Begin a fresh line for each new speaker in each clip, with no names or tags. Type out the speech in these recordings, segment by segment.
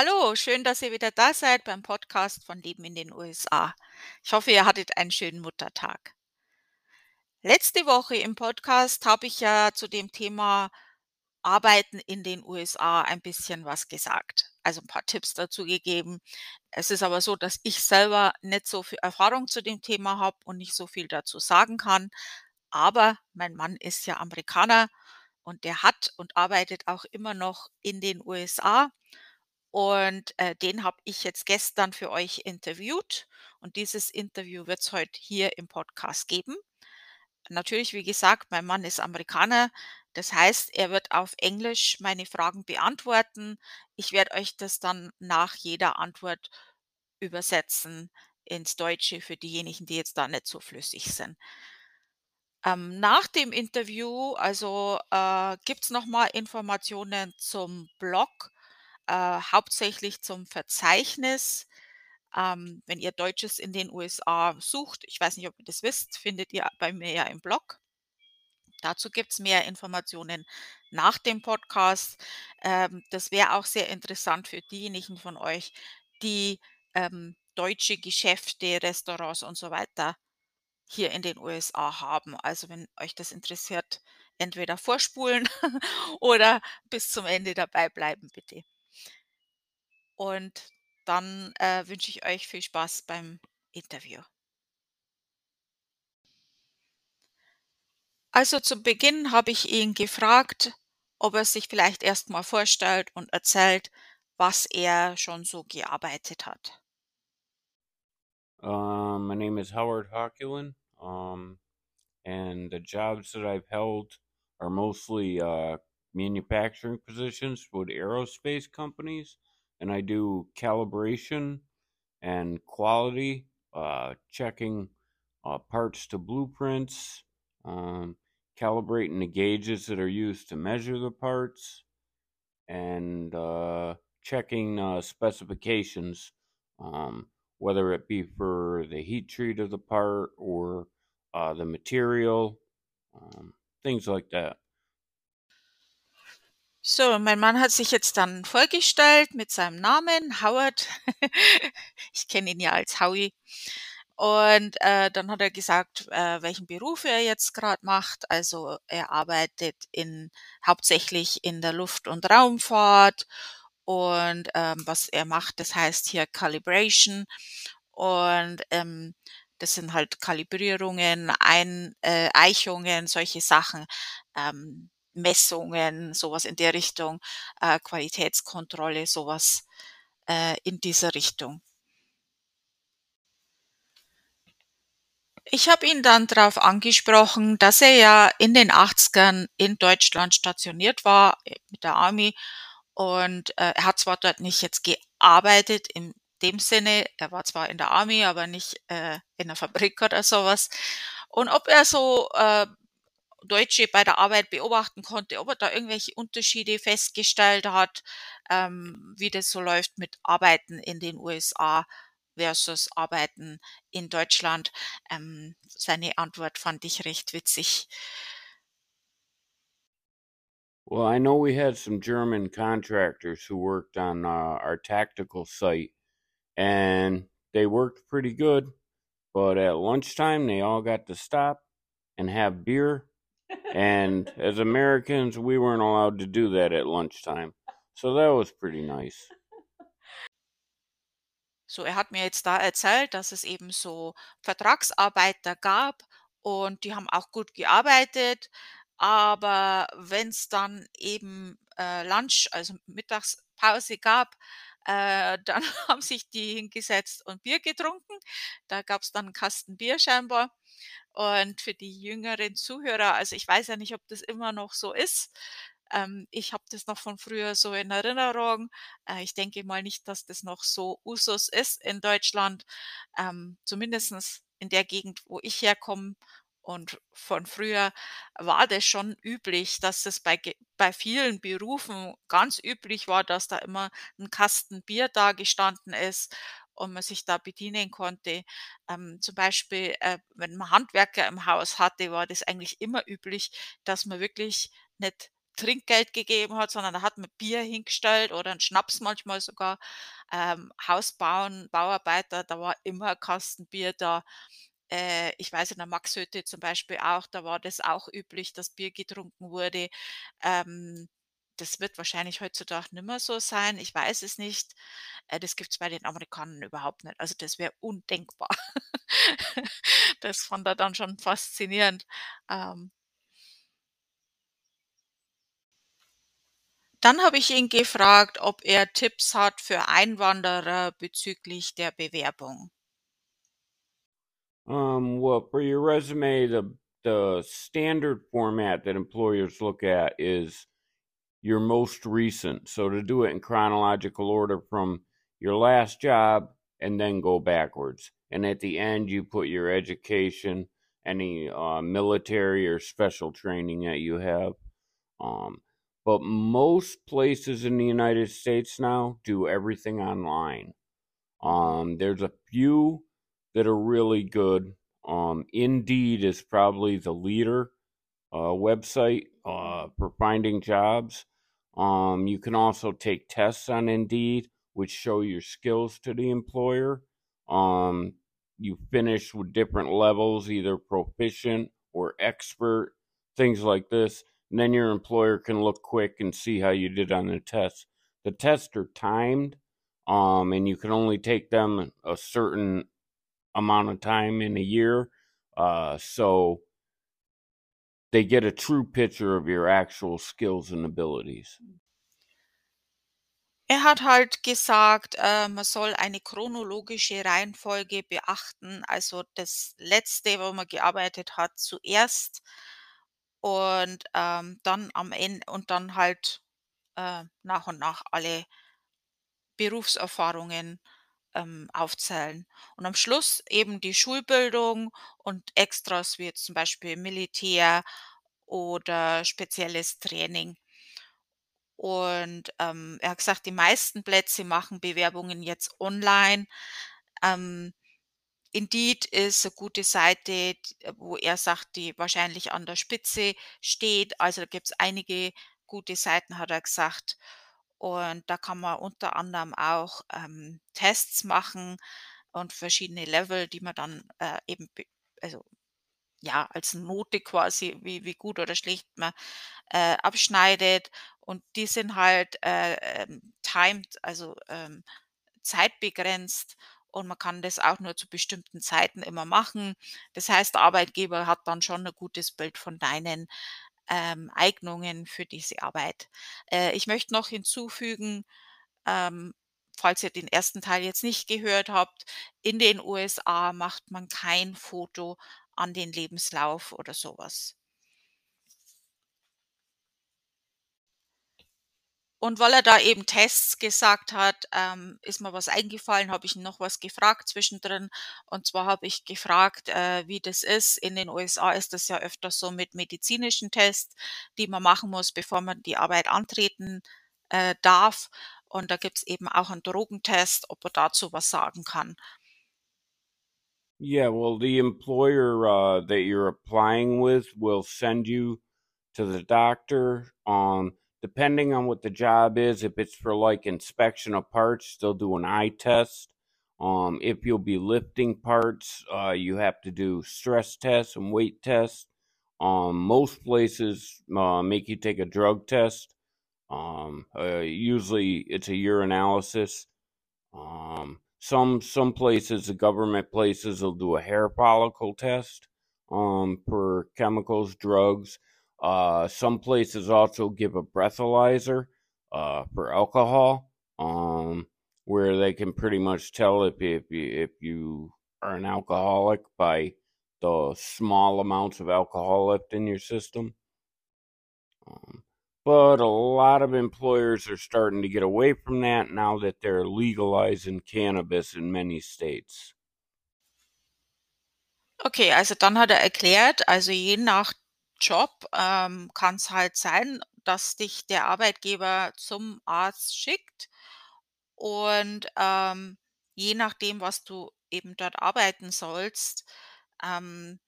Hallo, schön, dass ihr wieder da seid beim Podcast von Leben in den USA. Ich hoffe, ihr hattet einen schönen Muttertag. Letzte Woche im Podcast habe ich ja zu dem Thema Arbeiten in den USA ein bisschen was gesagt, also ein paar Tipps dazu gegeben. Es ist aber so, dass ich selber nicht so viel Erfahrung zu dem Thema habe und nicht so viel dazu sagen kann. Aber mein Mann ist ja Amerikaner und der hat und arbeitet auch immer noch in den USA. Und, äh, den habe ich jetzt gestern für euch interviewt und dieses Interview wird es heute hier im Podcast geben. Natürlich, wie gesagt, mein Mann ist Amerikaner. Das heißt, er wird auf Englisch meine Fragen beantworten. Ich werde euch das dann nach jeder Antwort übersetzen ins Deutsche für diejenigen, die jetzt da nicht so flüssig sind. Ähm, nach dem Interview, also, äh, gibt's noch mal Informationen zum Blog, äh, hauptsächlich zum Verzeichnis. Ähm, wenn ihr Deutsches in den USA sucht, ich weiß nicht, ob ihr das wisst, findet ihr bei mir ja im Blog. Dazu gibt's mehr Informationen nach dem Podcast. Ähm, das wäre auch sehr interessant für diejenigen von euch, die, ähm, deutsche Geschäfte, Restaurants und so weiter hier in den USA haben. Also, wenn euch das interessiert, entweder vorspulen oder bis zum Ende dabei bleiben, bitte. Und dann, äh, wünsche ich euch viel Spaß beim Interview. Also, zu Beginn habe ich ihn gefragt, ob er sich vielleicht erst mal vorstellt und erzählt, was er schon so gearbeitet hat.
Um, my name is Howard Hockulin, um, and the jobs that I've held are mostly uh, manufacturing positions with aerospace companies, and I do calibration and quality, uh, checking uh, parts to blueprints, um, calibrating the gauges that are used to measure the parts, and uh, checking uh, specifications, um, whether it be for the heat treat of the part or uh, the material, um, things like that.
So, mein Mann hat sich jetzt dann vorgestellt mit seinem Namen, Howard. Ich kenne ihn ja als Howie. Und, äh, dann hat er gesagt, äh, welchen Beruf er jetzt gerade macht. Also, er arbeitet in hauptsächlich in der Luft und Raumfahrt und, ähm, was er macht, das heißt hier Calibration und, ähm, das sind halt Kalibrierungen, Ein äh, Eichungen, solche Sachen, ähm, Messungen, sowas in der Richtung, äh, Qualitätskontrolle, sowas äh, in dieser Richtung. Ich habe ihn dann darauf angesprochen, dass er ja in den 80ern in Deutschland stationiert war, äh, mit der Army und, äh, er hat zwar dort nicht jetzt gearbeitet in dem Sinne, er war zwar in der Army, aber nicht, äh, in der Fabrik oder sowas. Und ob er so, äh, Deutsche bei der Arbeit beobachten konnte, ob er da irgendwelche Unterschiede festgestellt hat, ähm, wie das so läuft mit Arbeiten in den USA versus Arbeiten in Deutschland. Ähm, seine Antwort fand ich recht witzig.
Well, I know we had some German contractors who worked on uh, our tactical site, and they worked pretty good. But at lunchtime, they all got to stop and have beer. And as Americans, we weren't allowed to do that at lunchtime. So that was pretty nice.
So, er hat mir jetzt da erzählt, dass es eben so Vertragsarbeiter gab und die haben auch gut gearbeitet, aber wenn's dann eben, äh, Lunch, also Mittagspause gab, äh, dann haben sich die hingesetzt und Bier getrunken. Da gab's dann 'n Kasten Bier scheinbar. Und für die jüngeren Zuhörer, also ich weiß ja nicht, ob das immer noch so ist. Ähm, ich habe das noch von früher so in Erinnerung. Äh, ich denke mal nicht, dass das noch so Usus ist in Deutschland, ähm, zumindestens in der Gegend, wo ich herkomme. Und von früher war das schon üblich, dass es bei bei vielen Berufen ganz üblich war, dass da immer 'n Kasten Bier dagestanden ist und man sich da bedienen konnte. Ähm, zum Beispiel, äh, wenn man Handwerker im Haus hatte, war das eigentlich immer üblich, dass man wirklich nicht Trinkgeld gegeben hat, sondern da hat man Bier hingestellt oder 'n Schnaps manchmal sogar. Ähm, Haus bauen, Bauarbeiter, da war immer 'n Kasten Bier da. Äh, ich weiß in der Maxhütte zum Beispiel auch, da war das auch üblich, dass Bier getrunken wurde. Ähm, das wird wahrscheinlich heutzutage nimmer so sein, ich weiß es nicht. Äh, das gibt's bei den Amerikanern überhaupt nicht. Also, das wäre undenkbar. Das fand er dann schon faszinierend. Ähm Dann habe ich ihn gefragt, ob er Tipps hat für Einwanderer bezüglich der Bewerbung.
Um, well, for your resume, the the standard format that employers look at is your most recent. So to do it in chronological order from your last job and then go backwards. And at the end, you put your education, any uh, military or special training that you have. Um, but most places in the United States now do everything online. Um, there's a few that are really good. Um, Indeed is probably the leader uh, website uh, for finding jobs. Um, you can also take tests on Indeed, which show your skills to the employer. Um, you finish with different levels, either proficient or expert, things like this. And then your employer can look quick and see how you did on the test. The tests are timed, um, and you can only take them a certain amount of time in a year. Uh, so they get a true picture of your actual skills and abilities.
Er hat halt gesagt, äh, man soll eine chronologische Reihenfolge beachten, also das Letzte, wo man gearbeitet hat, zuerst und, ähm, dann am En und dann halt, äh, nach und nach alle Berufserfahrungen, ähm, aufzählen. Und am Schluss eben die Schulbildung und Extras wie jetzt zum Beispiel Militär oder spezielles Training. Und, ähm, er hat gesagt, die meisten Plätze machen Bewerbungen jetzt online. Ähm, Indeed ist 'ne gute Seite, wo er sagt, die wahrscheinlich an der Spitze steht. Also, da gibt's einige gute Seiten, hat er gesagt. Und da kann man unter anderem auch, ähm, Tests machen und verschiedene Level, die man dann, äh, eben be also, ja, als Note quasi, wie wie gut oder schlecht man, äh, abschneidet. Und die sind halt, äh, ähm, timed, also, ähm, zeitbegrenzt und man kann das auch nur zu bestimmten Zeiten immer machen. Das heißt, der Arbeitgeber hat dann schon 'n gutes Bild von deinen, ähm, Eignungen für diese Arbeit. Äh, ich möchte noch hinzufügen, ähm, falls ihr den ersten Teil jetzt nicht gehört habt, in den USA macht man kein Foto an den Lebenslauf oder so Und weil er da eben Tests gesagt hat, ähm, ist mir was eingefallen, habe ich noch was gefragt zwischendrin. Und zwar habe ich gefragt, äh, wie das ist. In den USA ist das ja öfters so mit medizinischen Tests, die man machen muss, bevor man die Arbeit antreten, äh, darf. Und da gibt's eben auch 'n Drogentest, ob er dazu was sagen kann.
Yeah, well, the employer, uh, that you're applying with will send you to the doctor, um, depending on what the job is, if it's for, like, inspection of parts, they'll do an eye test. Um, if you'll be lifting parts, uh, you have to do stress tests and weight tests. Um, most places, uh, make you take a drug test. Um, uh, usually it's a urinalysis. Um, some some places, the government places will do a hair follicle test, um, for chemicals, drugs. Uh, some places also give a breathalyzer, uh, for alcohol, um, where they can pretty much tell if if you if you are an alcoholic by the small amounts of alcohol left in your system. Um, but a lot of employers are starting to get away from that now that they're legalizing cannabis in many states.
Okay, also dann hat er erklärt, also je nach Job, ähm, kann's halt sein, dass dich der Arbeitgeber zum Arzt schickt und, ähm, je nachdem, was du eben dort arbeiten sollst, ähm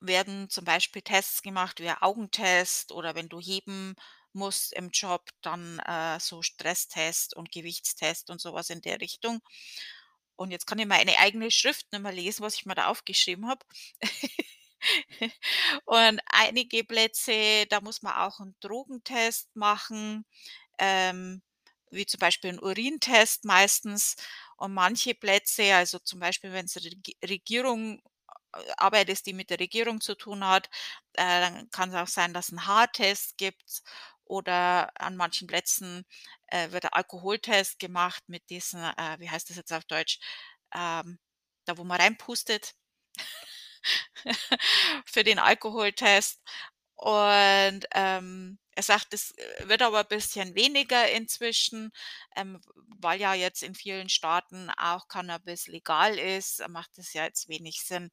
werden zum Beispiel Tests gemacht wie Augentest oder wenn du heben musst im Job, dann, äh, so Stresstest und Gewichtstest und so was in der Richtung. Und jetzt kann ich meine eigene Schrift nicht mehr lesen, was ich mir da aufgeschrieben habe. Und einige Plätze, da muss man auch 'n Drogentest machen, ähm, wie zum Beispiel 'n Urintest meistens. Und manche Plätze, also zum Beispiel, wenn's Regi Regierung äh, Arbeit ist, die mit der Regierung zu tun hat, äh, dann kann's auch sein, dass 'n Haartest gibt oder an manchen Plätzen, äh, wird der Alkoholtest gemacht mit diesen, äh wie heißt das jetzt auf Deutsch? Ähm, da, wo man reinpustet für den Alkoholtest. Und, ähm, er sagt, es, äh, wird aber bisschen weniger inzwischen, ähm, weil ja jetzt in vielen Staaten auch Cannabis legal ist, macht es ja jetzt wenig Sinn.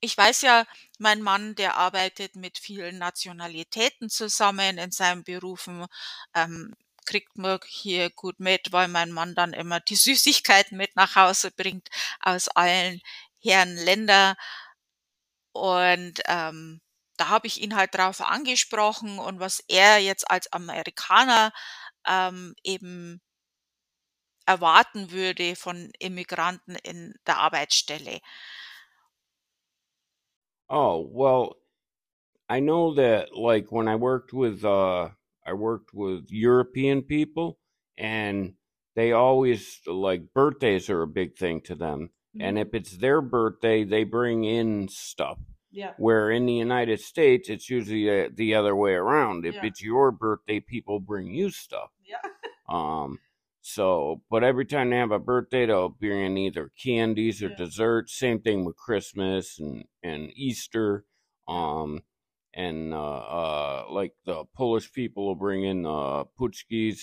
Ich weiß ja, mein Mann, der arbeitet mit vielen Nationalitäten zusammen in seinen Berufen, ähm, kriegt man hier gut mit, weil mein Mann dann immer die Süßigkeiten mit nach Hause bringt aus allen Herren Länder. Und, ähm, da habe ich ihn halt drauf angesprochen und was er jetzt als Amerikaner, ähm, eben erwarten würde von Immigranten in der Arbeitsstelle.
Oh, well, I know that, like, when I worked with, uh I worked with European people, and they always like, birthdays are a big thing to them, and
Mhm.
if it's their birthday, they bring in stuff.
Yeah.
Where in the United States, it's usually, uh, the other way around. If
Yeah.
it's your birthday, people bring you stuff.
Yeah.
Um, so but every time they have a birthday, they'll bring in either candies or
Yeah.
desserts. Same thing with Christmas and and Easter. Um, and, uh uh, like, the Polish people will bring in, uh,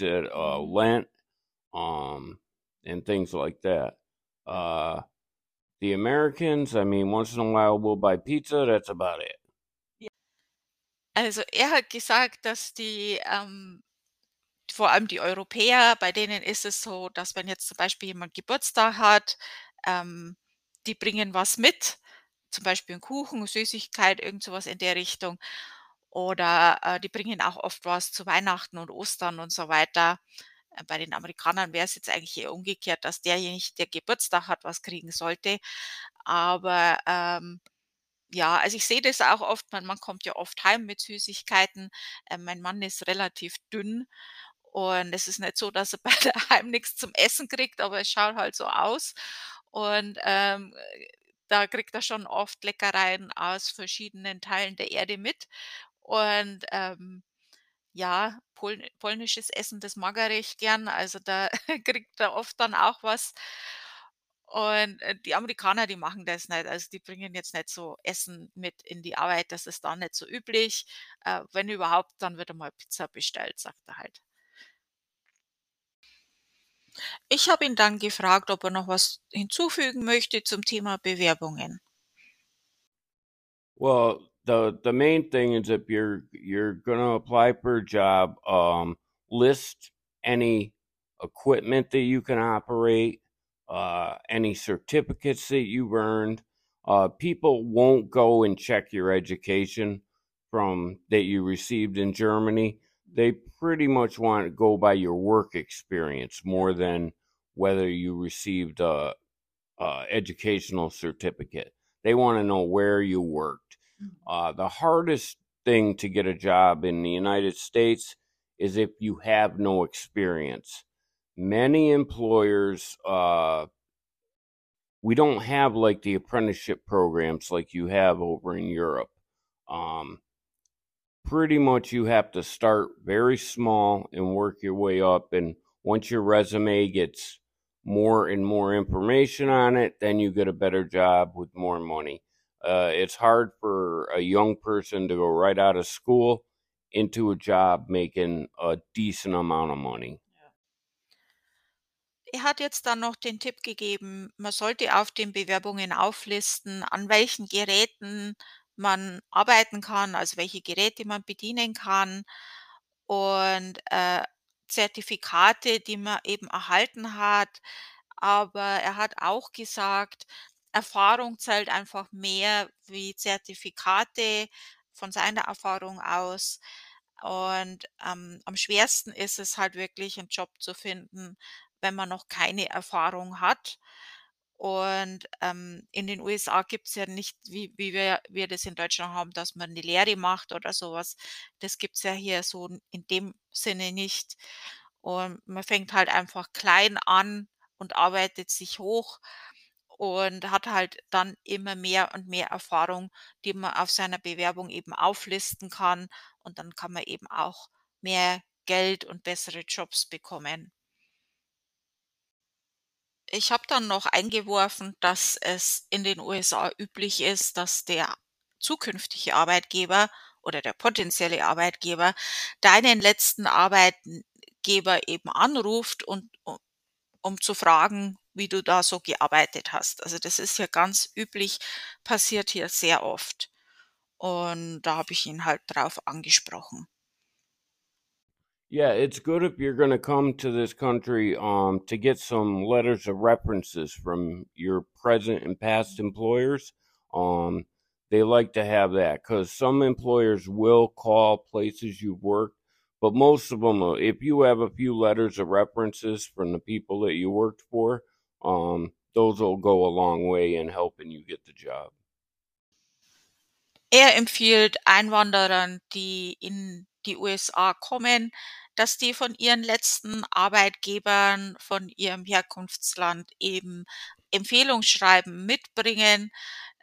at, uh,
Mhm.
Lent, um, and things like that. Uh, the Americans, I mean, once in a while, we'll buy pizza, that's about it.
Also, er hat gesagt, dass die, ähm vor allem die Europäer, bei denen ist es so, dass wenn jetzt zum Beispiel jemand Geburtstag hat, ähm, die bringen was mit, zum Beispiel 'n Kuchen, Süßigkeit, irgend so was in der Richtung. Oder, äh, die bringen auch oft was zu Weihnachten und Ostern und so weiter. Äh, bei den Amerikanern wäre es jetzt eigentlich eher umgekehrt, dass derjenige, der Geburtstag hat, was kriegen sollte. Aber, ähm, ja, also, ich sehe das auch oft, mein Mann kommt ja oft heim mit Süßigkeiten. Äh, mein Mann ist relativ dünn und es ist nicht so, dass er bei daheim nix zum Essen kriegt, aber es schaut halt so aus. Und, ähm, äh, da kriegt er schon oft Leckereien aus verschiedenen Teilen der Erde mit. Und, ähm, ja, poln polnisches Essen, das mag er recht gern, also, da kriegt er oft dann auch was. Und, äh, die Amerikaner, die machen das nicht. Also, die bringen jetzt nicht so Essen mit in die Arbeit, das ist da nicht so üblich. Äh, wenn überhaupt, dann wird einmal Pizza bestellt, sagt er halt. Ich habe ihn dann gefragt, ob er noch was hinzufügen möchte zum Thema Bewerbungen.
Well, the the main thing is if you're you're gonna apply for a job, um, list any equipment that you can operate, uh, any certificates that you've earned. Uh, people won't go and check your education from that you received in Germany. They pretty much wanna go by your work experience more than whether you received a a educational certificate. They wanna know where you worked.
Mhm.
Uh, the hardest thing to get a job in the United States is if you have no experience. Many employers, uh we don't have, like, the apprenticeship programs like you have over in Europe. Um, pretty much you have to start very small and work your way up, and once your resume gets more and more information on it, then you get a better job with more money. Uh, it's hard for a young person to go right out of school into a job making a decent amount of money.
Er hat jetzt dann noch den Tipp gegeben, man sollte auf den Bewerbungen auflisten, an welchen Geräten man arbeiten kann, also, welche Geräte man bedienen kann und, äh, Zertifikate, die man eben erhalten hat. Aber er hat auch gesagt, Erfahrung zählt einfach mehr wie Zertifikate von seiner Erfahrung aus. Und, ähm, am schwersten ist es halt wirklich 'n Job zu finden, wenn man noch keine Erfahrung hat. Und, ähm, in den USA gibt's ja nicht, wie wie wir wir das in Deutschland haben, dass man 'ne Lehre macht oder so was. Das gibt's ja hier so in dem Sinne nicht. Und man fängt halt einfach klein an und arbeitet sich hoch und hat halt dann immer mehr und mehr Erfahrung, die man auf seiner Bewerbung eben auflisten kann und dann kann man eben auch mehr Geld und bessere Jobs bekommen. Ich habe dann noch eingeworfen, dass es in den USA üblich ist, dass der zukünftige Arbeitgeber oder der potenzielle Arbeitgeber deinen letzten Arbeitgeber eben anruft und um zu fragen, wie du da so gearbeitet hast. Also, das ist ja ganz üblich, passiert hier sehr oft. Und da habe ich ihn halt drauf angesprochen.
Yeah, it's good if you're gonna come to this country, um, to get some letters of references from your present and past employers. Um, they like to have that because some employers will call places you've worked, but most of them, if you have a few letters of references from the people that you worked for, um, those will go a long way in helping you get the job.
Er empfiehlt Einwanderern, die in die USA kommen, dass die von ihren letzten Arbeitgebern von ihrem Herkunftsland eben Empfehlungsschreiben mitbringen.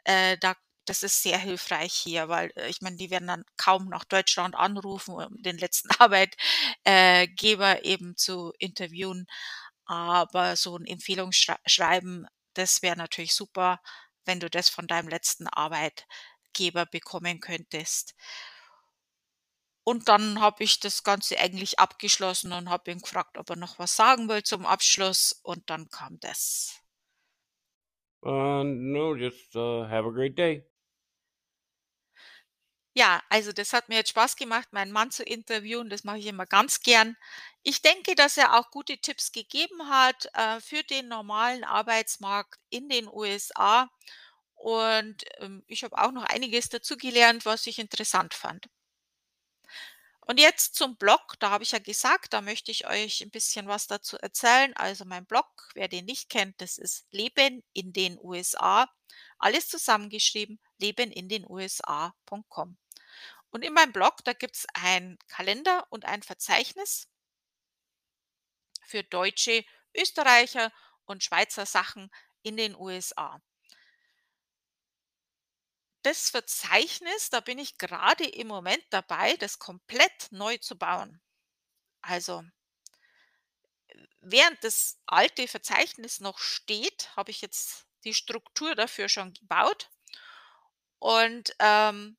Äh, da das ist sehr hilfreich hier, weil, äh, ich meine, die werden dann kaum nach Deutschland anrufen, um den letzten Arbeit äh, Geber eben zu interviewen. Aber so 'n Empfehlungsschrei schreiben, das wäre natürlich super, wenn du das von deinem letzten Arbeitgeber bekommen könntest. Und dann habe ich das Ganze eigentlich abgeschlossen und habe ihn gefragt, ob er noch was sagen will zum Abschluss und dann kam das.
Uh, no, just, uh, have a great day.
Ja, also das hat mir jetzt Spaß gemacht, meinen Mann zu interviewen. Das mache ich immer ganz gern. Ich denke, dass er auch gute Tipps gegeben hat, äh, für den normalen Arbeitsmarkt in den USA. Und, ähm, ich habe auch noch einiges dazugelernt, was ich interessant fand. Und jetzt zum Blog. Da habe ich ja gesagt, da möchte ich euch 'n bisschen was dazu erzählen. Also, mein Blog, wer den nicht kennt, das ist Leben in den USA, alles zusammengeschrieben, lebenindenusa.com. Und in meinem Blog, da gibt's einen Kalender und ein Verzeichnis für Deutsche, Österreicher und Schweizer Sachen in den USA. Das Verzeichnis, da bin ich grade im Moment dabei, das komplett neu zu bauen. Also während das alte Verzeichnis noch steht, habe ich jetzt die Struktur dafür schon gebaut und, ähm,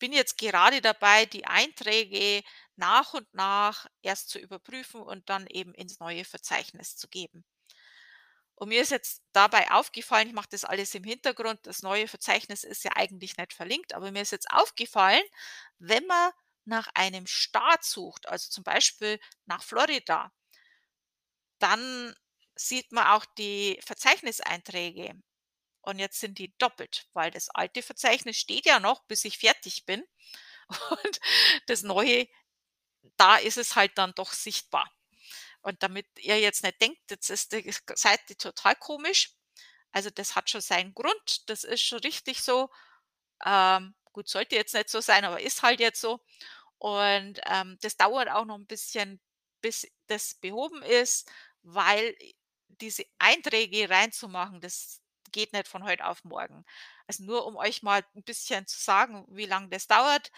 bin jetzt gerade dabei, die Einträge nach und nach erst zu überprüfen und dann eben ins neue Verzeichnis zu geben. Und mir ist jetzt dabei aufgefallen ich mache das alles im Hintergrund, das neue Verzeichnis ist ja eigentlich nicht verlinkt, aber mir ist jetzt aufgefallen, wenn man nach einem Staat sucht, also zum Beispiel nach Florida dann sieht man auch die Verzeichniseinträge. Und jetzt sind die doppelt, weil das alte Verzeichnis steht ja noch, bis ich fertig bin. Und das Neue, da ist es halt dann doch sichtbar. Und damit ihr jetzt nicht denkt, jetzt ist die Seite total komisch. Also, das hat schon seinen Grund. Das ist schon richtig so. Ähm, gut, sollte jetzt nicht so sein, aber ist halt jetzt so. Und, ähm, das dauert auch noch 'n bisschen, bis das behoben ist, weil diese Einträge reinzumachen, das geht nicht von heute auf morgen. Also, nur um euch mal 'n bisschen zu sagen, wie lang das dauert.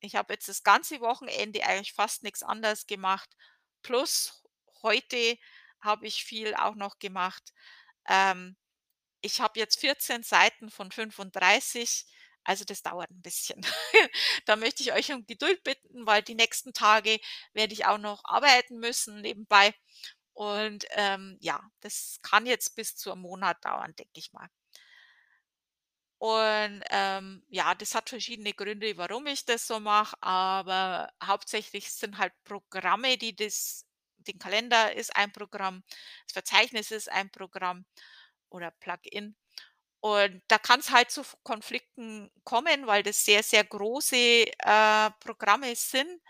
Ich habe jetzt das ganze Wochenende eigentlich fast nix anderes gemacht, plus heute habe ich viel auch noch gemacht. Ähm, ich habe jetzt 14 Seiten von 35, also das dauert 'n bisschen. Da möchte ich euch um Geduld bitten, weil die nächsten Tage werde ich auch noch arbeiten müssen nebenbei. Und, ähm, ja, das kann jetzt bis zu 'n Monat dauern, denke ich mal. Und, ähm, ja, das hat verschiedene Gründe, warum ich das so mache, aber hauptsächlich sind halt Programme, die das den Kalender ist ein Programm, das Verzeichnis ist ein Programm oder Plugin. Und da kann's halt zu Konflikten kommen, weil das sehr, sehr große, äh, Programme sind.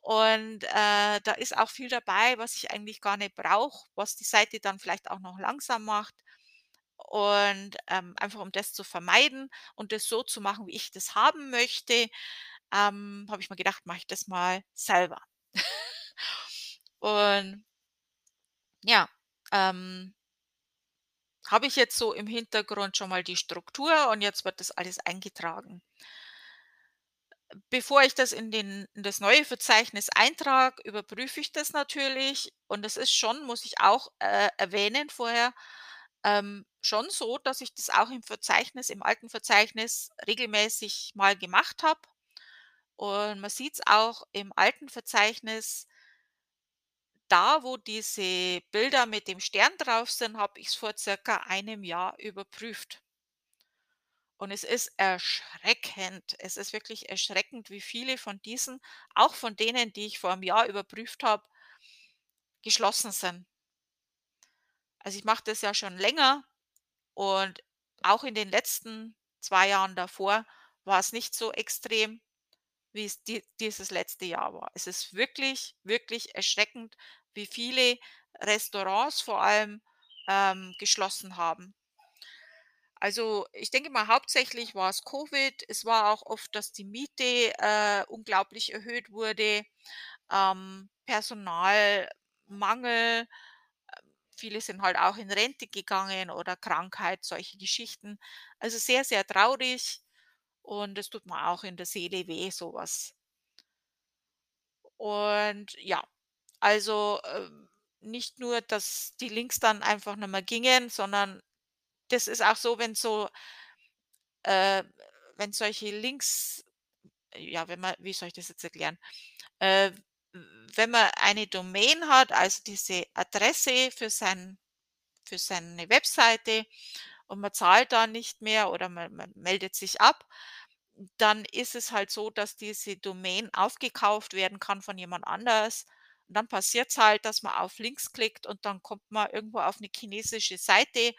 Und, äh, da ist auch viel dabei, was ich eigentlich gar nicht brauche, was die Seite dann vielleicht auch noch langsam macht. Und, ähm, einfach um das zu vermeiden und das so zu machen, wie ich das haben möchte, ähm, habe ich mir gedacht, mache ich das mal selber. Und ja, ähm habe ich jetzt so im Hintergrund schon mal die Struktur und jetzt wird das alles eingetragen. Bevor ich das in den in das neue Verzeichnis eintrage, überprüfe ich das natürlich und es ist schon, muss ich auch, äh, erwähnen vorher, ähm, schon so, dass ich das auch im Verzeichnis im alten Verzeichnis regelmäßig mal gemacht habe. Und man sieht's auch im alten Verzeichnis da, wo diese Bilder mit dem Stern drauf sind, habe ich's vor circa einem Jahr überprüft. Und es ist erschreckend. Es ist wirklich erschreckend, wie viele von diesen, auch von denen, die ich vor 'm Jahr überprüft habe geschlossen sind. Also, ich mache das ja schon länger und auch in den letzten 2 Jahren davor war's nicht so extrem, wie's die dieses letzte Jahr war. Es ist wirklich, wirklich erschreckend, wie viele Restaurants vor allem, ähm, geschlossen haben. Also, ich denke mal, hauptsächlich war's Covid. Es war auch oft, dass die Miete, äh, unglaublich erhöht wurde, ähm, Personalmangel. Viele sind halt auch in Rente gegangen oder Krankheit, solche Geschichten. Also, sehr, sehr traurig und es tut mir auch in der Seele weh, so was. Und ja, also, ähm, nicht nur, dass die Links dann einfach nicht mehr gingen, sondern das ist auch so, wenn so äh, wenn solche Links ja, wenn man wie soll ich das jetzt erklären? Äh, wenn man eine Domain hat, also diese Adresse für sein für seine Webseite und man zahlt da nicht mehr oder man man meldet sich ab, dann ist es halt so, dass diese Domain aufgekauft werden kann von jemand anders. Und dann passiert's halt, dass man auf Links klickt und dann kommt man irgendwo auf 'ne chinesische Seite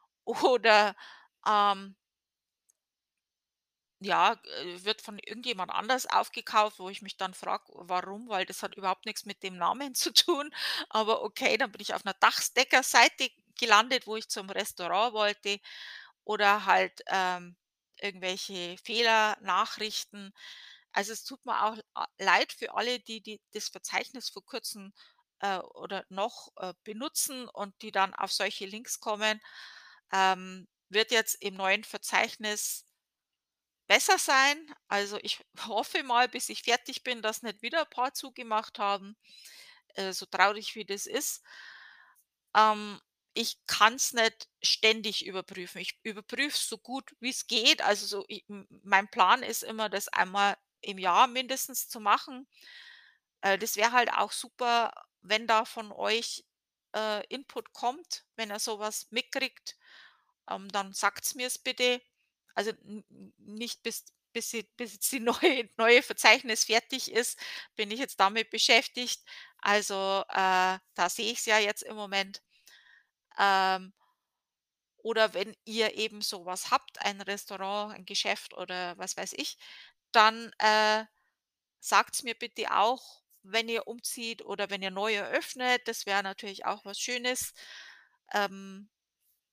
oder, ähm ja, äh, wird von irgendjemand anders aufgekauft, wo ich mich dann frage, warum, weil das hat überhaupt nix mit dem Namen zu tun. Aber okay, dann bin ich auf 'ner Dachsdeckerseite gelandet, wo ich zum Restaurant wollte oder halt, ähm, irgendwelche Fehlernachrichten. Also, es tut mir auch leid für alle, die die das Verzeichnis vor Kurzem, äh, oder noch, äh, benutzen und die dann auf solche Links kommen. Ähm, wird jetzt im neuen Verzeichnis besser sein. Also, ich hoffe mal, bis ich fertig bin, dass nicht wieder 'n paar zugemacht haben, äh, so traurig wie das ist. Ähm, ich kann's nicht ständig überprüfen. Ich überprüfe es so gut wie's geht. Also, so i m mein Plan ist immer, das einmal im Jahr mindestens zu machen. Äh, das wäre halt auch super, wenn da von euch, äh, Input kommt, wenn ihr so was mitkriegt, ähm, dann sagt's mir's bitte. Also, n n nicht bis bis sie bis die neue neue Verzeichnis fertig ist, bin ich jetzt damit beschäftigt. Also, äh, da sehe ich's ja jetzt im Moment. Ähm oder wenn ihr eben so was habt, ein Restaurant, ein Geschäft oder was weiß ich, dann, äh, sagt's mir bitte auch, wenn ihr umzieht oder wenn ihr neu eröffnet. Das wäre natürlich auch was Schönes. Ähm,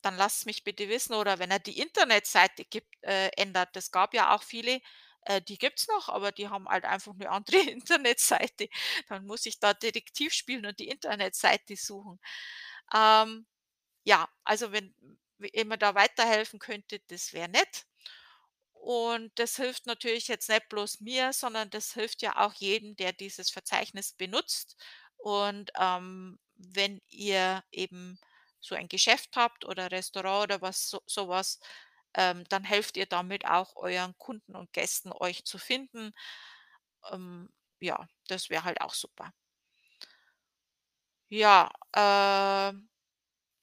dann lasst's mich bitte wissen oder wenn ihr die Internetseite gibt äh, ändert. Es gab ja auch viele, äh, die gibt's noch, aber die haben halt einfach 'ne andere Internetseite. Dann muss ich da Detektiv spielen und die Internetseite suchen. Ähm, ja, also, wenn ihr mir da weiterhelfen könntet, das wäre nett. Und das hilft natürlich jetzt nicht bloß mir, sondern das hilft ja auch jedem, der dieses Verzeichnis benutzt. Und, ähm, wenn ihr eben so ein Geschäft habt oder Restaurant oder was so so was, ähm, dann helft ihr damit auch euren Kunden und Gästen, euch zu finden. Ähm, ja, das wäre halt auch super. Ja, ähm,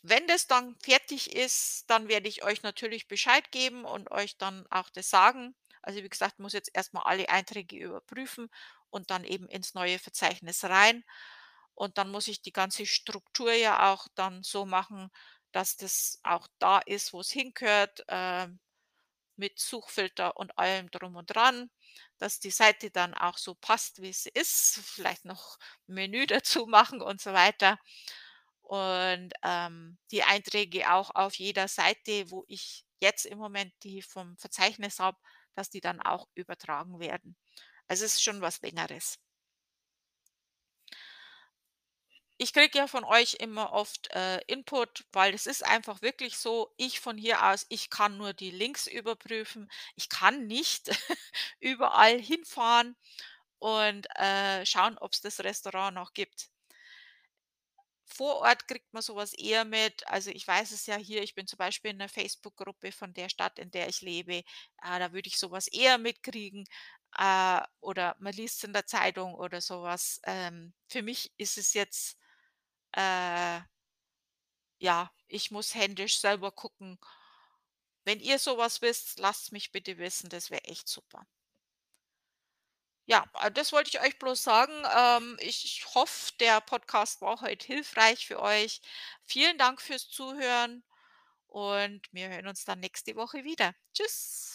wenn das dann fertig ist, dann werde ich euch natürlich Bescheid geben und euch dann auch das sagen. Also, wie gesagt, muss jetzt erst mal alle Einträge überprüfen und dann eben ins neue Verzeichnis rein. Und dann muss ich die ganze Struktur ja auch dann so machen, dass das auch da ist, wo's hingehört, ähm, mit Suchfilter und allem drum und dran, dass die Seite dann auch so passt, wie sie ist, vielleicht noch Menü dazu machen und so weiter. Und, ähm, die Einträge auch auf jeder Seite, wo ich jetzt im Moment die vom Verzeichnis habe, dass die dann auch übertragen werden. Also, es ist schon was Längeres. Ich kriege ja von euch immer oft, äh, Input, weil es ist einfach wirklich so, ich von hier aus, ich kann nur die Links überprüfen. Ich kann nicht überall hinfahren und, äh, schauen, ob's das Restaurant noch gibt. Vor Ort kriegt man so was eher mit. Also, ich weiß es ja hier, ich bin zum Beispiel in 'ner Facebook-Gruppe von der Stadt, in der ich lebe. Äh, da würde ich so was eher mitkriegen, äh, oder man liest's in der Zeitung oder so was. Ähm, für mich ist es jetzt, äh ja, ich muss händisch selber gucken. Wenn ihr so was wisst, lasst's mich bitte wissen, das wäre echt super. Ja, äh, das wollte ich euch bloß sagen. Ähm, ich ich hoffe, der Podcast war heute hilfreich für euch. Vielen Dank fürs Zuhören und wir hören uns dann nächste Woche wieder. Tschüss.